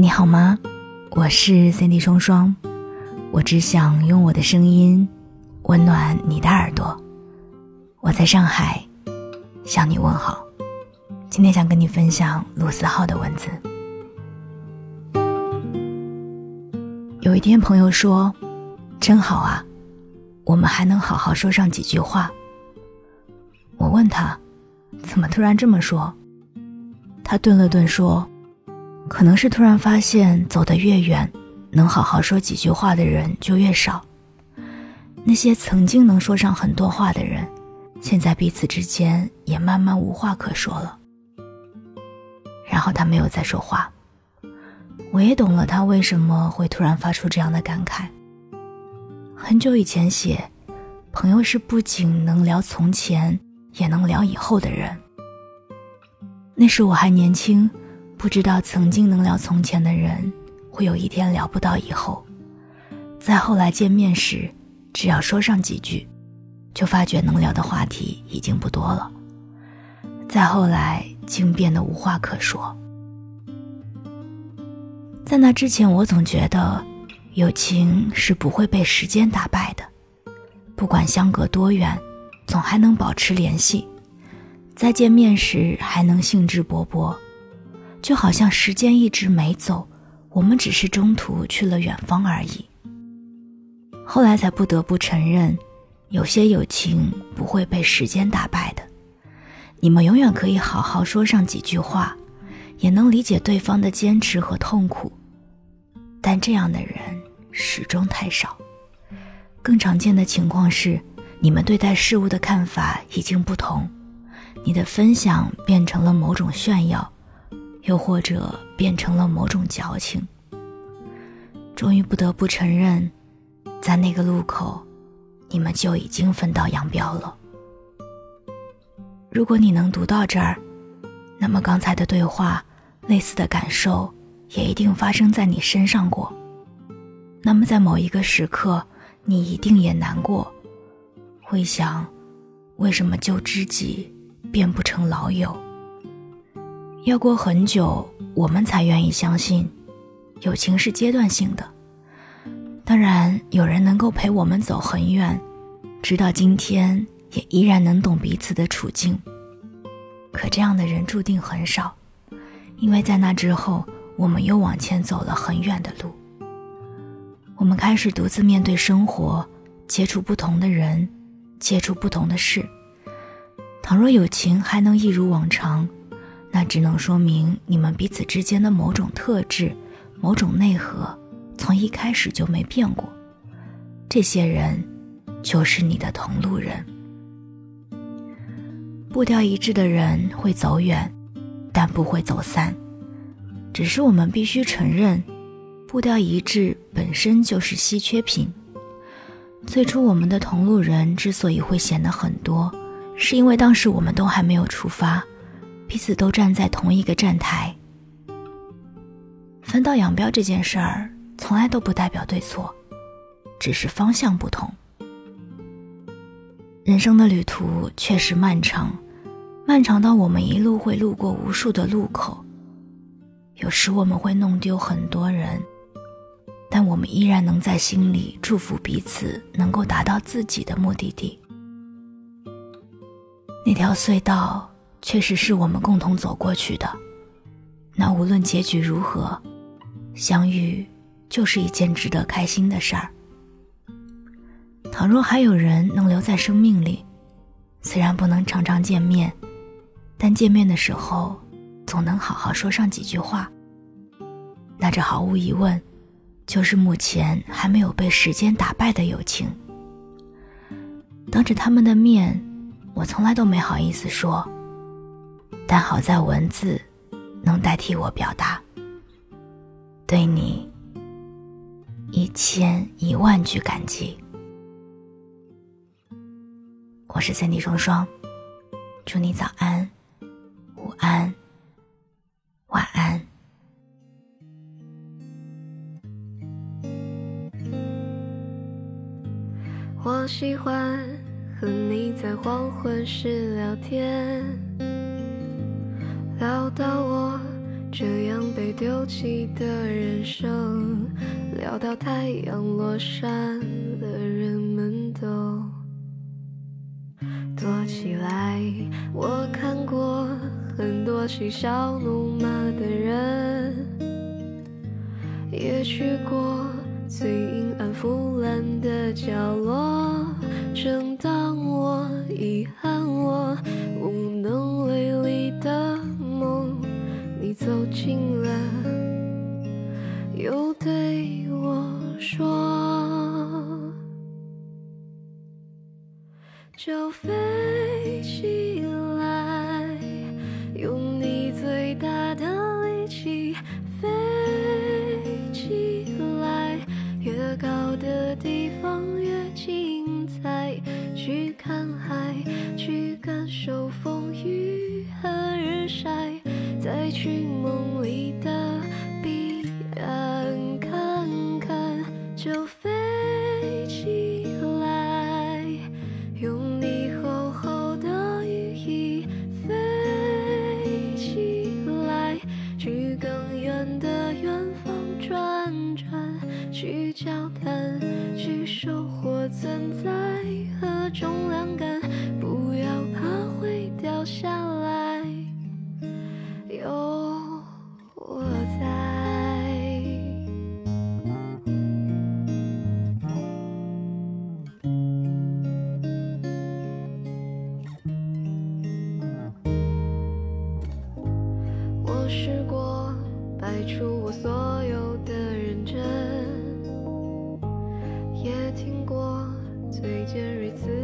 你好吗？我是 Cindy 双双，我只想用我的声音温暖你的耳朵。我在上海向你问好。今天想跟你分享卢思浩的文字。有一天，朋友说：“真好啊，我们还能好好说上几句话。”我问他：“怎么突然这么说？”他顿了顿说。可能是突然发现，走得越远，能好好说几句话的人就越少。那些曾经能说上很多话的人，现在彼此之间也慢慢无话可说了。然后他没有再说话。我也懂了他为什么会突然发出这样的感慨。很久以前写，朋友是不仅能聊从前，也能聊以后的人。那时我还年轻。不知道曾经能聊从前的人，会有一天聊不到以后。再后来见面时，只要说上几句，就发觉能聊的话题已经不多了。再后来，竟变得无话可说。在那之前，我总觉得，友情是不会被时间打败的，不管相隔多远，总还能保持联系，再见面时还能兴致勃勃。就好像时间一直没走，我们只是中途去了远方而已。后来才不得不承认，有些友情不会被时间打败的。你们永远可以好好说上几句话，也能理解对方的坚持和痛苦。但这样的人始终太少。更常见的情况是，你们对待事物的看法已经不同，你的分享变成了某种炫耀。又或者变成了某种矫情。终于不得不承认，在那个路口，你们就已经分道扬镳了。如果你能读到这儿，那么刚才的对话，类似的感受也一定发生在你身上过。那么在某一个时刻，你一定也难过，会想：为什么旧知己变不成老友？要过很久，我们才愿意相信，友情是阶段性的。当然，有人能够陪我们走很远，直到今天也依然能懂彼此的处境。可这样的人注定很少，因为在那之后，我们又往前走了很远的路。我们开始独自面对生活，接触不同的人，接触不同的事。倘若友情还能一如往常。那只能说明你们彼此之间的某种特质、某种内核，从一开始就没变过。这些人，就是你的同路人。步调一致的人会走远，但不会走散。只是我们必须承认，步调一致本身就是稀缺品。最初我们的同路人之所以会显得很多，是因为当时我们都还没有出发。彼此都站在同一个站台，分道扬镳这件事儿从来都不代表对错，只是方向不同。人生的旅途确实漫长，漫长到我们一路会路过无数的路口，有时我们会弄丢很多人，但我们依然能在心里祝福彼此，能够达到自己的目的地。那条隧道。确实是我们共同走过去的，那无论结局如何，相遇就是一件值得开心的事儿。倘若还有人能留在生命里，虽然不能常常见面，但见面的时候总能好好说上几句话，那这毫无疑问，就是目前还没有被时间打败的友情。当着他们的面，我从来都没好意思说。但好在文字能代替我表达，对你一千一万句感激。我是三弟双双，祝你早安、午安、晚安。我喜欢和你在黄昏时聊天。到我。这样被丢弃的人生，聊到太阳落山了，人们都躲起来。我看过很多嬉笑怒骂的人，也去过最阴暗腐烂的角落。正当我遗憾我无能。走近了，又对我说：“就飞起就飞起来，用你厚厚的羽翼飞起来，去更远的远方转转，去交谈，去收获存在和重量感，也听过最尖锐刺。